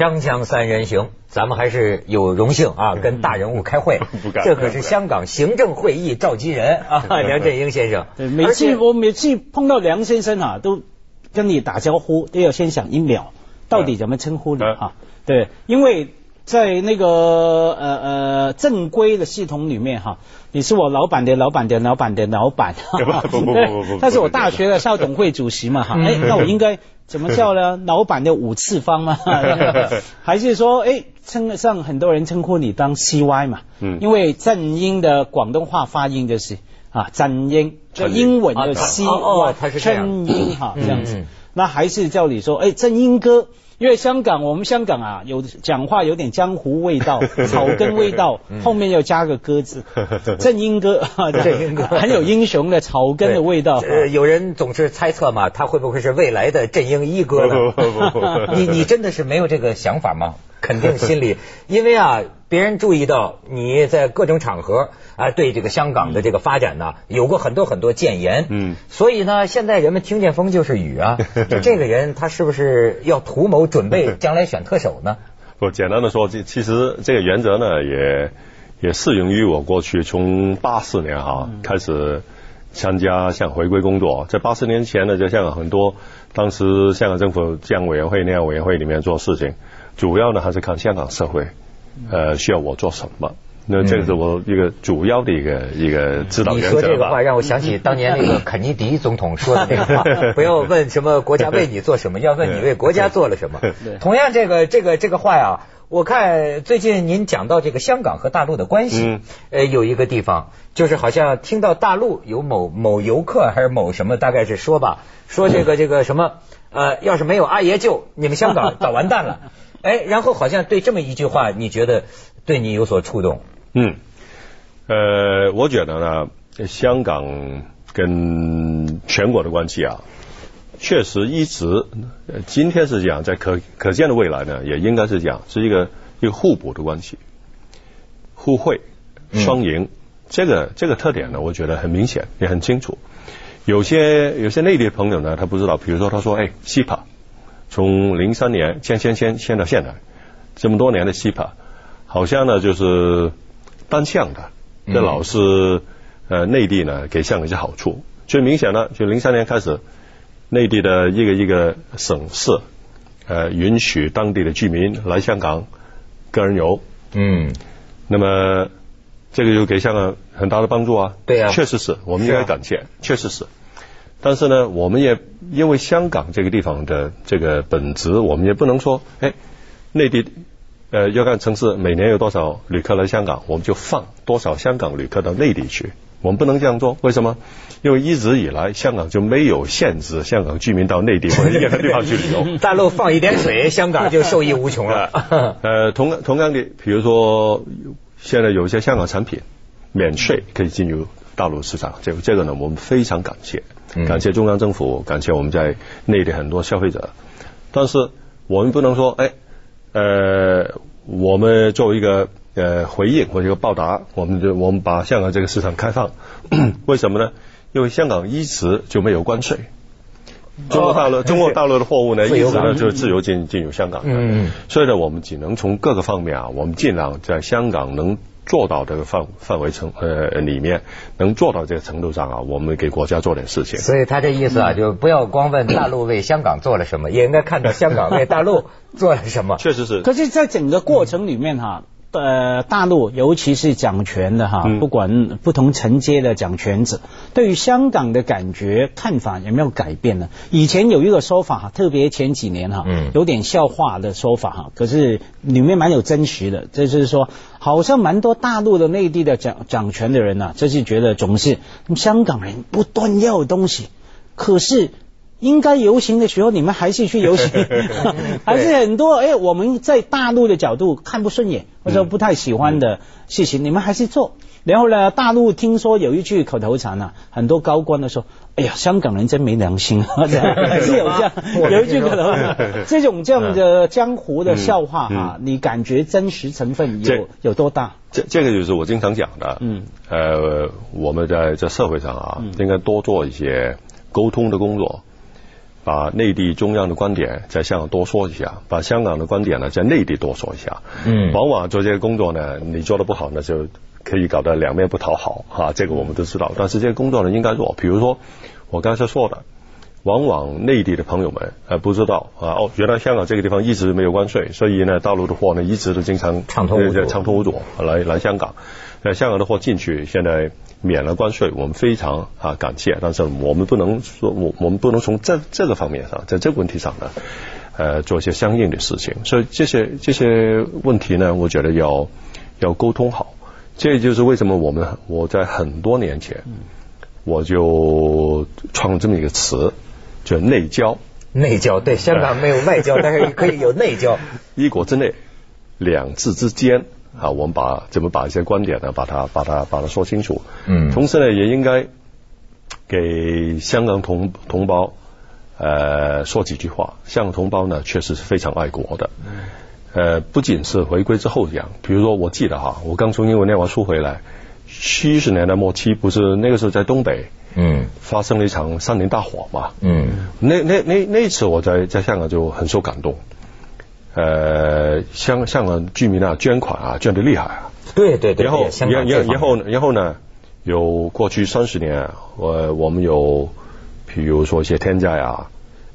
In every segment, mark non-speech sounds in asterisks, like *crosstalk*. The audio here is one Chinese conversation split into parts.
锵锵三人行，咱们还是有荣幸啊，跟大人物开会。*laughs* 不敢这可是香港行政会议召集人啊，*laughs* 梁振英先生。对，每次我每次碰到梁先生啊，都跟你打招呼，都要先想一秒，到底怎么称呼你嗯哈？对，因为在那个呃呃正规的系统里面哈，你是我老板的老板的老板的老板，*laughs* 不不不不对不不他是我大学的校董会主席嘛哈，嗯哎，那我应该怎么叫呢？老板的五次方吗？*laughs* 还是说，哎，称得上很多人称呼你当 CY 嘛？嗯因为正音的广东话发音就是啊，正音，就英英文的啊 C 哦哦它是这样正音哈嗯这样子嗯。那还是叫你说，哎，正音哥。因为香港，我们香港啊，有讲话有点江湖味道、*laughs* 草根味道，后面要加个哥字，*laughs* 正英哥，*laughs* 正英哥很有英雄的草根的味道。呃，有人总是猜测嘛，他会不会是未来的正英一哥呢？不不不不你你真的是没有这个想法吗？肯定心里，因为啊，别人注意到你在各种场合啊，对这个香港的这个发展呢，有过很多很多谏言。嗯。所以呢，现在人们听见风就是雨啊，*laughs* 就这个人他是不是要图谋准备 *laughs* 将来选特首呢？我简单的说，这其实这个原则呢，也也适用于我过去从八四年哈、开始参加像回归工作，在八十年前呢，在香港很多当时香港政府这样委员会那样委员会里面做事情，主要呢还是看香港社会呃需要我做什么。那这个是我一个主要的一个一个指导你原则吧说这个话。让我想起当年那个 *laughs* 肯尼迪总统说的那个话，不要问什么国家为你做什么，要问你为国家做了什么。*laughs* 同样，这个这个这个话呀，我看最近您讲到这个香港和大陆的关系，嗯呃，有一个地方就是好像听到大陆有某某游客还是某什么，大概是说吧，说这个这个什么呃，要是没有阿爷救，你们香港早完蛋了。哎，然后好像对这么一句话，你觉得对你有所触动？嗯，呃，我觉得呢，香港跟全国的关系啊，确实一直，呃今天是这样，在可可见的未来呢，也应该是这样，是一个一个互补的关系，互惠双赢，这个这个特点呢，我觉得很明显，也很清楚。有些有些内地的朋友呢，他不知道，比如说他说，哎，CPA 从零三年签签签签到现在，这么多年的 CPA，好像呢就是单向的，这老是呃内地呢给香港一些好处。最明显呢，就零三年开始，内地的一个一个省市，呃允许当地的居民来香港个人游，嗯，那么这个就给香港很大的帮助啊。对啊确实是我们应该感谢，确实是。但是呢，我们也因为香港这个地方的这个本质，我们也不能说，哎，内地呃要看城市每年有多少旅客来香港，我们就放多少香港旅客到内地去。我们不能这样做，为什么？因为一直以来香港就没有限制香港居民到内地或者任何地方去旅游。*laughs* 大陆放一点水，香港就受益无穷了。*laughs* 呃，同同样的，比如说现在有一些香港产品免税可以进入大陆市场，这个这个呢，我们非常感谢，嗯感谢中央政府，感谢我们在内地很多消费者。但是我们不能说，哎，呃，我们作为一个呃回应或者一个报答，我们就我们把香港这个市场开放，*clears throat* 为什么呢？因为香港一直就没有关税。中国大陆，中国大陆的货物呢，一直呢就是自由进进入香港的。嗯所以呢，我们只能从各个方面啊，我们尽量在香港能做到这个范范围程呃里面，能做到这个程度上啊，我们给国家做点事情。所以他这意思啊，就不要光问大陆为 *coughs* 香港做了什么，也应该看到香港为大陆做了什么。确实是，可是，在整个过程里面哈，呃，大陆尤其是掌权的哈，嗯不管不同层阶的掌权者，对于香港的感觉看法有没有改变呢？以前有一个说法哈，特别前几年哈，嗯有点笑话的说法哈，可是里面蛮有真实的，这就是说，好像蛮多大陆的内地的掌掌权的人呐、就是觉得总是香港人不断要东西，可是。应该游行的时候，你们还是去游行，*laughs* 还是很多哎，我们在大陆的角度看不顺眼或者不太喜欢的事情，你们还是做。然后呢，大陆听说有一句口头禅啊，很多高官都说：“哎呀，香港人真没良心啊！”这 *laughs* 样还是有这样 *laughs* 有一句口头禅，这种这样的江湖的笑话哈，你感觉真实成分有有多大？这这个就是我经常讲的。嗯，呃，我们在在社会上啊，应该多做一些沟通的工作。把内地中央的观点在香港多说一下，把香港的观点呢在内地多说一下。嗯往往做这些工作呢，你做的不好，呢就可以搞得两面不讨好哈、这个我们都知道。但是这些工作呢应该做，比如说我刚才说的。往往内地的朋友们呃不知道啊哦，原来香港这个地方一直没有关税，所以呢大陆的货呢一直都经常畅通无阻呃畅通无阻来来香港。那，香港的货进去现在免了关税，我们非常啊感谢，但是我们不能说我我们不能从这这个方面上，在这个问题上呢，呃做一些相应的事情。所以这些这些问题呢，我觉得要要沟通好。这就是为什么我们我在很多年前我就创了这么一个词，叫内交。内交对香港没有外交，*laughs* 但是可以有内交。一国之内，两制之间啊，我们把怎么把一些观点呢，把它把它把它说清楚。嗯同时呢，也应该给香港同同胞呃说几句话。香港同胞呢，确实是非常爱国的。呃，不仅是回归之后这样，比如说我记得哈，我刚从英国念完书回来，七十年代末期，不是那个时候在东北嗯发生了一场山林大火嘛？嗯那那那那次我在在香港就很受感动，呃，香香港居民啊捐款啊捐的厉害啊，对对对，然后然然然后呢然后呢，有过去三十年，我我们有比如说一些天灾啊，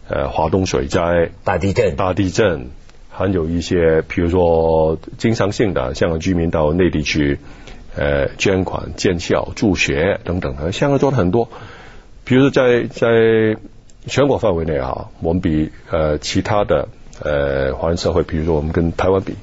呃，华东水灾、大地震，大地震，还有一些比如说经常性的香港居民到内地去呃捐款建校、助学等等的，香港做了很多。比如说在在全国范围内啊，我们比呃其他的呃华人社会，比如说我们跟台湾比，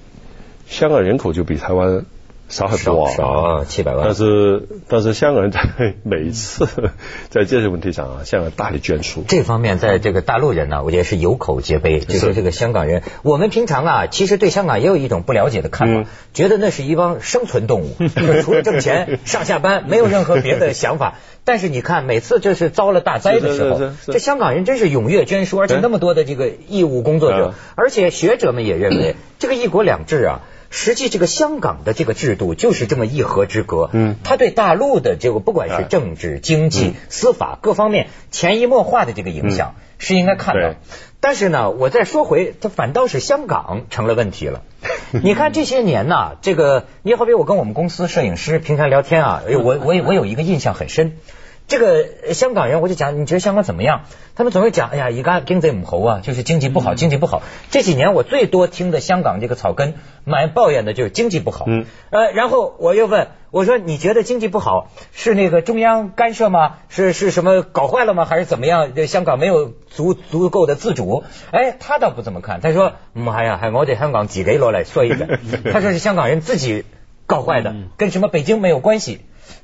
香港人口就比台湾少很多啊，少少700万但是但是香港人在每一次 *laughs* 在这些问题上啊，香港大力捐出。这方面，在这个大陆人呢，我觉得是有口皆碑。就说这个香港人，我们平常啊，其实对香港也有一种不了解的看法，嗯觉得那是一帮生存动物，就 *laughs* 除了挣钱、上下班，没有任何别的想法。*laughs* 但是你看，每次就是遭了大灾的时候这香港人真是踊跃捐书，而且那么多的这个义务工作者嗯，而且学者们也认为，这个一国两制啊。实际这个香港的这个制度就是这么一河之隔，嗯它对大陆的这个不管是哎政治、经济嗯、司法各方面潜移默化的这个影响是应该看到对。但是呢，我再说回，它反倒是香港成了问题了。*laughs* 你看这些年呐，这个你好比我跟我们公司摄影师平常聊天啊，哎我我我有一个印象很深。这个呃香港人，我就讲，你觉得香港怎么样？他们总会讲，哎呀，一个经济母猴啊，就是经济不好，经济不好。这几年我最多听的香港这个草根蛮抱怨的就是经济不好。嗯，呃，然后我又问，我说你觉得经济不好是那个中央干涉吗？是是什么搞坏了吗？还是怎么样？这香港没有足足够的自主？哎，他倒不怎么看，他说，妈呀，还我得香港自己落来说一个，*laughs* 他说是香港人自己搞坏的，跟什么北京没有关系。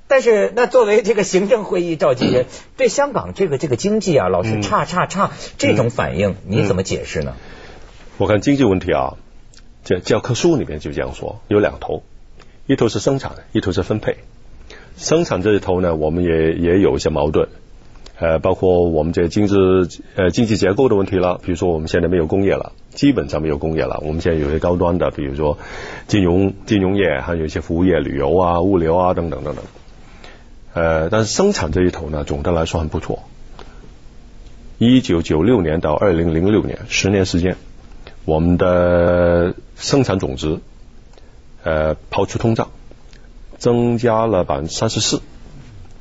但是，那作为这个行政会议召集人，对香港这个这个经济啊，老是差差差这种反应，你怎么解释呢？我看经济问题啊，这教科书里面就这样说，有两头，一头是生产，一头是分配。生产这一头呢，我们也也有一些矛盾，呃，包括我们这经济呃经济结构的问题了，比如说我们现在没有工业了，基本上没有工业了，我们现在有些高端的，比如说金融金融业，还有一些服务业、旅游啊、物流啊等等等等。呃，但是生产这一头呢，总的来说很不错。一九九六年到二零零六年，十年时间，我们的生产总值，呃，抛出通胀，增加了百分之三十四，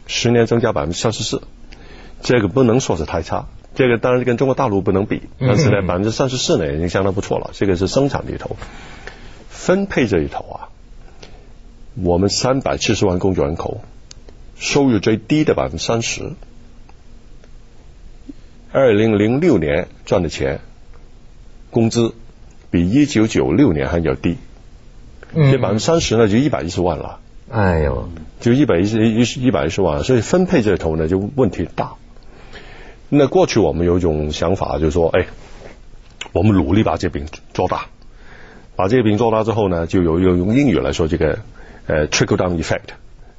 十年增加百分之三十四，这个不能说是太差。这个当然跟中国大陆不能比，但是呢，百分之三十四呢已经相当不错了。这个是生产这一头，分配这一头啊，我们三百七十万工作人口，收入最低的百分之三十。二零零六年赚的钱，工资比一九九六年还要低，这百分之三十呢就一百一十万了，哎呦，就一百一十一一百一十万，所以分配这头呢就问题大。那过去我们有一种想法，就是说，哎，我们努力把这饼做大，把这个饼做大之后呢，就有用用英语来说这个呃 trickle down effect，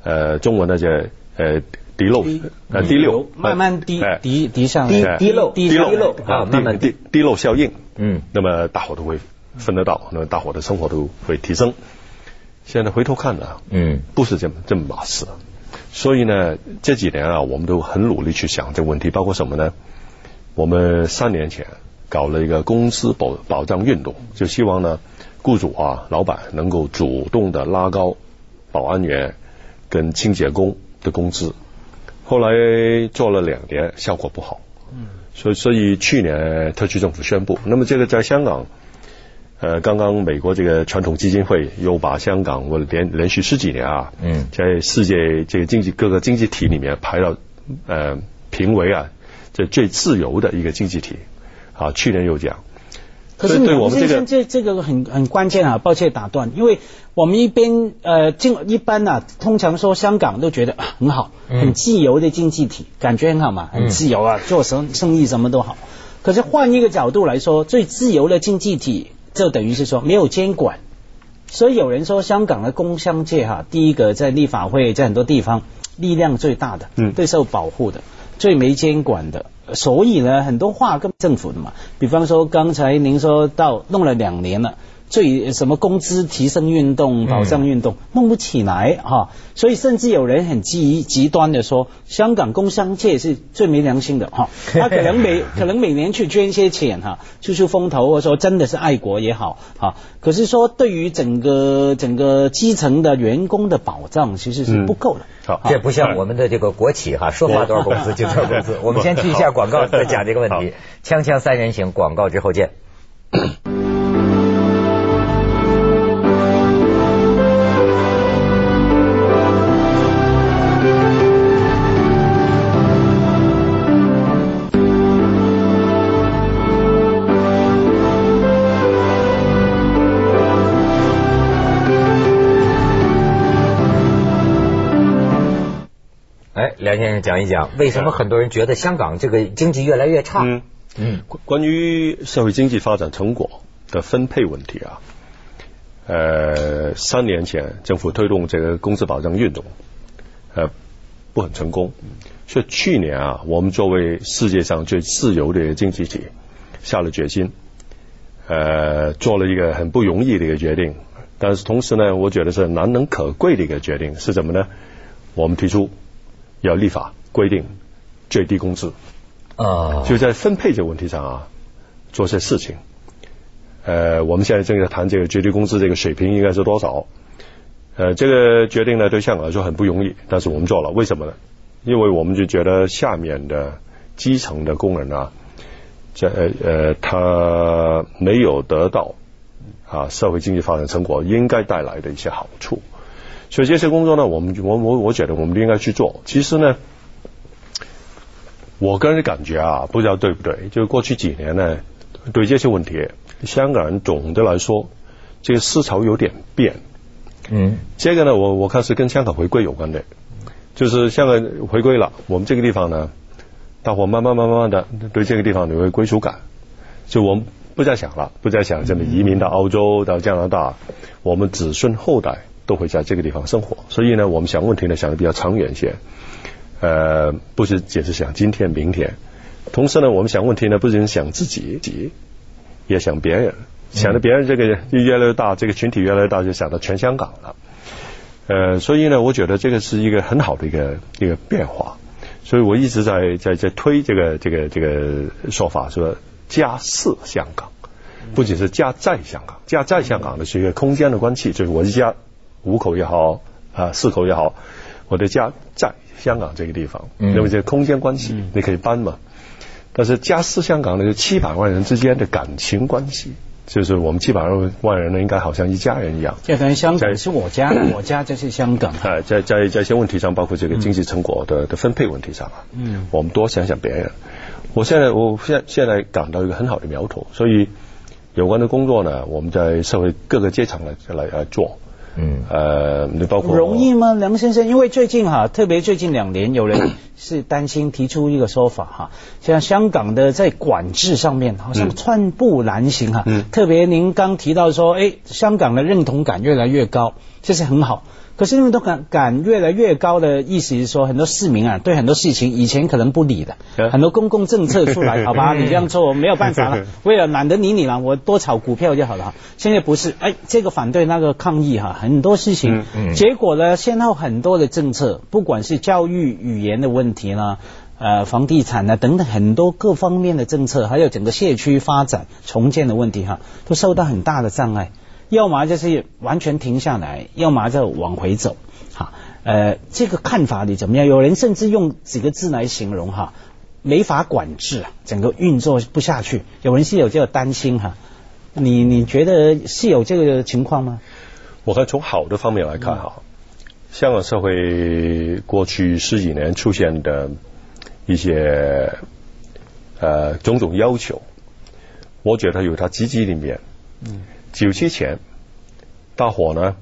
呃，中文呢叫呃滴漏呃滴漏，慢慢滴哎滴滴上滴来，滴漏滴滴漏漏啊慢慢滴滴漏效应，嗯，那么大伙都会分得到，那么大伙的生活都会提升。现在回头看呢，嗯，不是这么这么码事。所以呢，这几年啊，我们都很努力去想这个问题，包括什么呢？我们三年前搞了一个公司保保障运动，就希望呢，雇主啊、老板能够主动的拉高保安员跟清洁工的工资。后来做了两年，效果不好。嗯，所以所以去年特区政府宣布，那么这个在香港，呃，刚刚美国这个传统基金会又把香港我连连续十几年啊，嗯，在世界这个经济各个经济体里面排到呃评为啊这最自由的一个经济体啊，去年又讲。可是对我们这个这这个很很关键啊，抱歉打断，因为我们一边呃，经一般呢，通常说香港都觉得很好，很自由的经济体，感觉很好嘛，很自由啊，做生生意什么都好。可是换一个角度来说，最自由的经济体，就等于是说没有监管。所以有人说香港的工商界哈，第一个在立法会，在很多地方力量最大的，嗯，最受保护的，最没监管的。所以呢，很多话跟政府的嘛，比方说刚才您说到弄了两年了。最什么工资提升运动、保障运动弄不起来哈，所以甚至有人很极极端的说，香港工商界是最没良心的哈，*laughs* 他可能每可能每年去捐些钱哈，出出风头，或者说真的是爱国也好哈，可是说对于整个整个基层的员工的保障其实是不够的。好，这不像我们的这个国企哈，说发多少工资就多少工资。*laughs* 我们先去一下广告再讲这个问题。锵锵三人行，广告之后见。梁先生讲一讲，为什么很多人觉得香港这个经济越来越差？嗯嗯，关于社会经济发展成果的分配问题啊，呃，三年前政府推动这个工资保障运动，呃，不很成功。所以去年啊，我们作为世界上最自由的经济体，下了决心，呃，做了一个很不容易的一个决定。但是同时呢，我觉得是难能可贵的一个决定，是什么呢？我们提出。要立法规定最低工资啊，就在分配这个问题上啊，做些事情。呃，我们现在正在谈这个最低工资这个水平应该是多少。呃，这个决定呢，对香港来说很不容易，但是我们做了，为什么呢？因为我们就觉得下面的基层的工人啊，这呃呃，他没有得到啊社会经济发展成果应该带来的一些好处。所以这些工作呢，我们我我我觉得我们应该去做。其实呢，我个人的感觉啊，不知道对不对。就是过去几年呢，对这些问题，香港人总的来说，这个思潮有点变。嗯，这个呢，我我看是跟香港回归有关的。就是香港回归了，我们这个地方呢，大伙慢慢慢慢的对这个地方有个归属感。就我们不再想了，不再想这么移民到澳洲、到加拿大，我们子孙后代。都会在这个地方生活，所以呢，我们想问题呢想的比较长远些，呃，不是只是想今天明天，同时呢，我们想问题呢不仅想自己，也想别人，想着别人这个越来越大，这个群体越来越大，就想到全香港了，呃，所以呢，我觉得这个是一个很好的一个一个变化，所以我一直在在在推这个这个这个说法，说加四香港，不仅是加在香港，加在香港的是一个空间的关系，就是我一家。五口也好啊，四口也好，我的家在香港这个地方，因为这空间关系你可以搬嘛。但是家是香港那个七百万人之间的感情关系，就是我们七百万人呢，应该好像一家人一样。这等于香港是我家，我家就是香港。哎，在在在一些问题上，包括这个经济成果的的分配问题上啊，嗯，我们多想想别人。我现在我现现在感到一个很好的苗头，所以有关的工作呢，我们在社会各个阶层来来来做。嗯，呃，你包括容易吗，梁先生？因为最近哈，特别最近两年，有人 *coughs* 是担心提出一个说法哈，像香港的在管制上面好像寸步难行哈。嗯，特别您刚提到说，哎，香港的认同感越来越高，这是很好。可是人们都感感越来越高的意思是说，很多市民啊，对很多事情以前可能不理的，很多公共政策出来，*laughs* 好吧，你这样做没有办法了，*laughs* 为了懒得理你了，我多炒股票就好了。现在不是，哎，这个反对那个抗议哈，很多事情，结果呢，先后很多的政策，不管是教育语言的问题呢，呃房地产呢等等很多各方面的政策，还有整个社区发展重建的问题哈，都受到很大的障碍。要么就是完全停下来，要么就往回走。哈，呃，这个看法你怎么样？有人甚至用几个字来形容哈，没法管制，整个运作不下去。有人是有这个担心哈，你你觉得是有这个情况吗？我看从好的方面来看哈，香港社会过去十几年出现的一些呃种种要求，我觉得有它积极的一面。嗯。九七前，大伙呢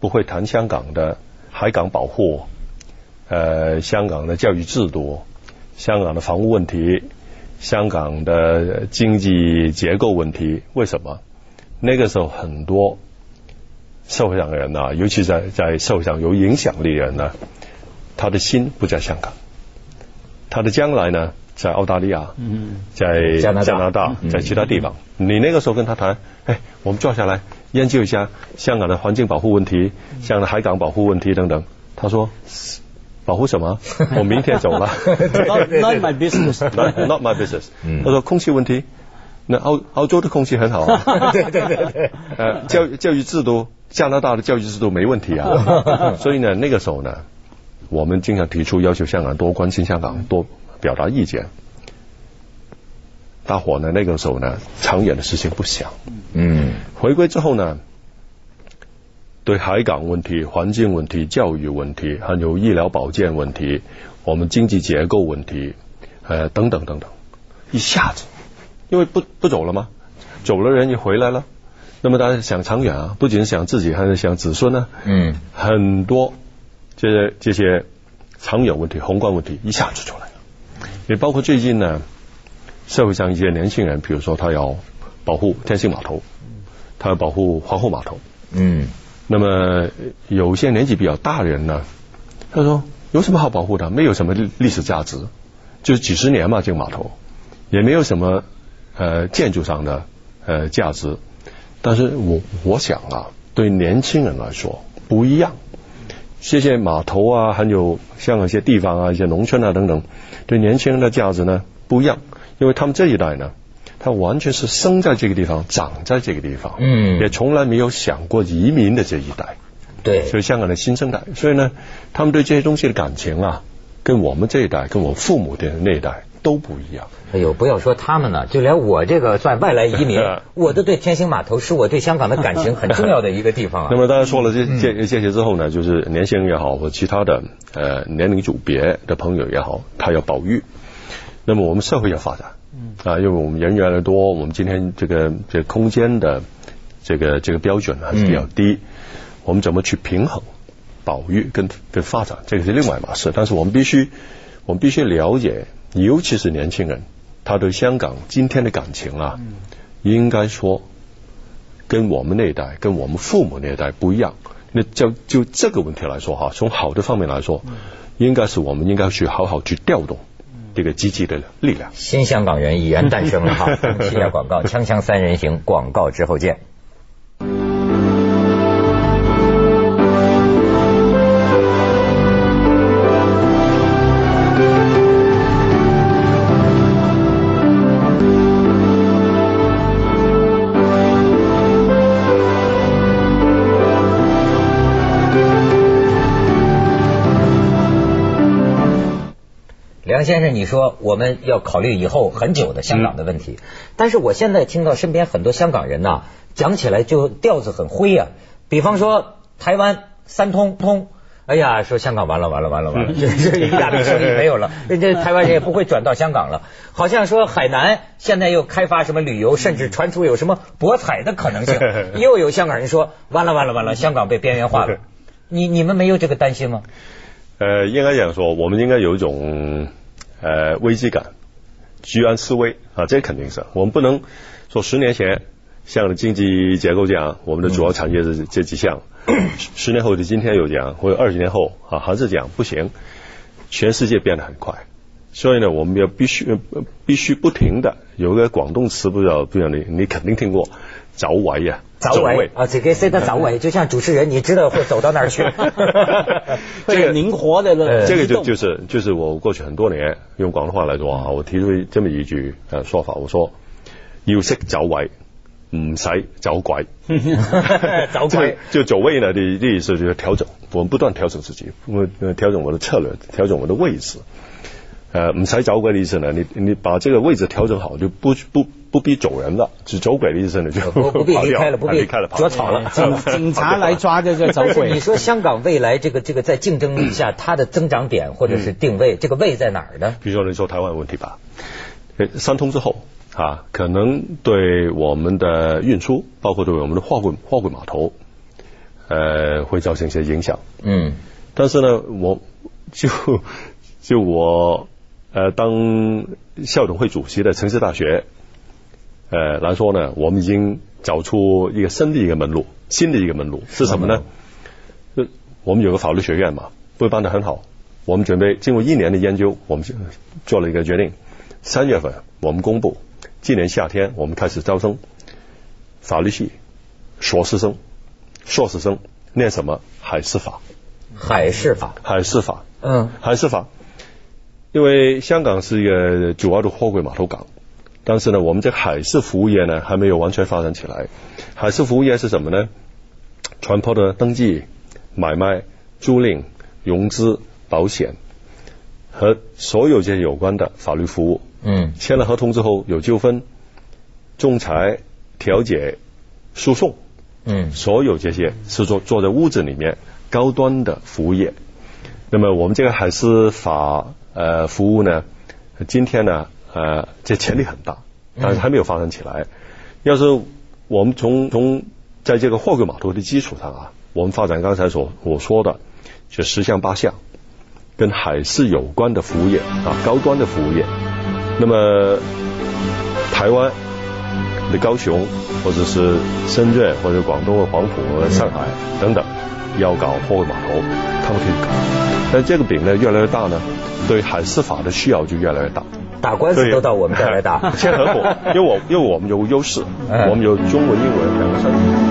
不会谈香港的海港保护，呃，香港的教育制度，香港的房屋问题，香港的经济结构问题。为什么？那个时候很多社会上的人呢，尤其在在社会上有影响力的人呢，他的心不在香港，他的将来呢？在澳大利亚，在加拿大，在其他地方，你那个时候跟他谈，哎，我们坐下来研究一下香港的环境保护问题，香港的海港保护问题等等。他说，保护什么？*laughs* 我明天走了。*laughs* Not my business. *laughs* Not my business. 他说空气问题，那澳澳洲的空气很好啊。对对对对。呃，教教育制度，加拿大的教育制度没问题啊。所以呢，那个时候呢，我们经常提出要求香港多关心香港，多。表达意见，大伙呢那个时候呢，长远的事情不想。嗯。回归之后呢，对海港问题、环境问题、教育问题，还有医疗保健问题，我们经济结构问题，呃，等等等等，一下子，因为不不走了吗？走了人也回来了，那么大家想长远啊，不仅想自己，还是想子孙呢。嗯。很多这些这些长远问题、宏观问题一下子出来。也包括最近呢，社会上一些年轻人，比如说他要保护天星码头，他要保护皇后码头。嗯。那么有些年纪比较大的人呢，他说有什么好保护的？没有什么历史价值，就是几十年嘛，这个码头也没有什么呃建筑上的呃价值。但是我我想啊，对年轻人来说不一样。这些码头啊，还有像一些地方啊，一些农村啊等等，对年轻人的价值呢不一样，因为他们这一代呢，他完全是生在这个地方，长在这个地方，嗯，也从来没有想过移民的这一代，对，所以香港的新生代，所以呢，他们对这些东西的感情啊，跟我们这一代，跟我父母的那一代。都不一样。哎呦，不要说他们了，就连我这个算外来移民，*laughs* 我都对天星码头是我对香港的感情很重要的一个地方啊。*laughs* 那么大家说了这这这些之后呢，就是年轻人也好，或其他的呃年龄组别的朋友也好，他要保育。那么我们社会要发展，啊，因为我们人越来越多，我们今天这个这空间的这个这个标准还是比较低，我们怎么去平衡保育跟跟发展，这个是另外一码事。但是我们必须我们必须了解。尤其是年轻人，他对香港今天的感情啊，应该说跟我们那一代、跟我们父母那一代不一样。那就就这个问题来说哈，从好的方面来说，应该是我们应该去好好去调动这个积极的力量。新香港人已然诞生了哈，*laughs* 听下广告，锵锵三人行，广告之后见。梁先生，你说我们要考虑以后很久的香港的问题，但是我现在听到身边很多香港人呐，讲起来就调子很灰啊。比方说台湾三通通，哎呀，说香港完了完了完了完了，*laughs* 这亚力生意没有了，*laughs* 这台湾人也不会转到香港了。好像说海南现在又开发什么旅游，甚至传出有什么博彩的可能性，*laughs* 又有香港人说完了完了完了，香港被边缘化了。你你们没有这个担心吗？呃，应该讲说，我们应该有一种。呃，危机感，居安思危啊，这肯定是我们不能说十年前像的经济结构这样，我们的主要产业是这几项，*coughs* 十年后的今天有讲，或者二十年后啊还是讲不行，全世界变得很快，所以呢，我们要必须必须不停的有个广东词，不知道不知道你你肯定听过，早为呀，早尾啊，这个塞得走位，就像主持人，你知道会走到那儿去。*laughs* 这个灵活的了，这个就就是就是我过去很多年用广东话来说啊，我提出这么一句呃说法，我说要识走位，唔使走鬼。*laughs* 走鬼就走位呢的的意思就是调整，我们不断调整自己，我调整我的策略，调整我的位置。呃，唔使走鬼的意思呢，你你把这个位置调整好，就不不不必走人了，只走鬼的意思呢就不不必离开了，不必离开了，捉草了。警 *laughs* 警察来抓这个走鬼。你说香港未来这个这个在竞争力下，它的增长点或者是定位，这个位在哪儿呢？比如说你说台湾问题吧，三通之后啊，可能对我们的运输，包括对我们的货柜货柜码头，呃，会造成一些影响。嗯，但是呢，我就就我。呃，当校董会主席的城市大学，呃来说呢，我们已经找出一个新的一个门路，新的一个门路是什么呢？就我们有个法律学院嘛，会办得很好。我们准备经过一年的研究，我们做了一个决定，三月份我们公布，今年夏天我们开始招生，法律系硕士生，硕士生念什么？海事法。海事法。海事法。嗯。海事法。因为香港是一个主要的货柜码头港，但是呢，我们这海事服务业呢还没有完全发展起来。海事服务业是什么呢？船舶的登记、买卖、租赁、融资、保险和所有这些有关的法律服务。嗯。签了合同之后有纠纷，仲裁、调解、诉讼。嗯。所有这些是做坐在屋子里面高端的服务业。那么我们这个海事法。呃，服务呢，今天呢，呃，这潜力很大，但是还没有发展起来。要是我们从从在这个货柜码头的基础上啊，我们发展刚才所我说的，就十项八项，跟海事有关的服务业啊，高端的服务业。那么台湾的高雄，或者是深圳，或者广东的黄埔、上海等等，要搞货柜码头，他们可以搞。但这个饼呢，越来越大呢。对海事法的需要就越来越大，打官司都到我们这儿来打，签合同，因为我因为我们有优势，我们有中文、英文两个三。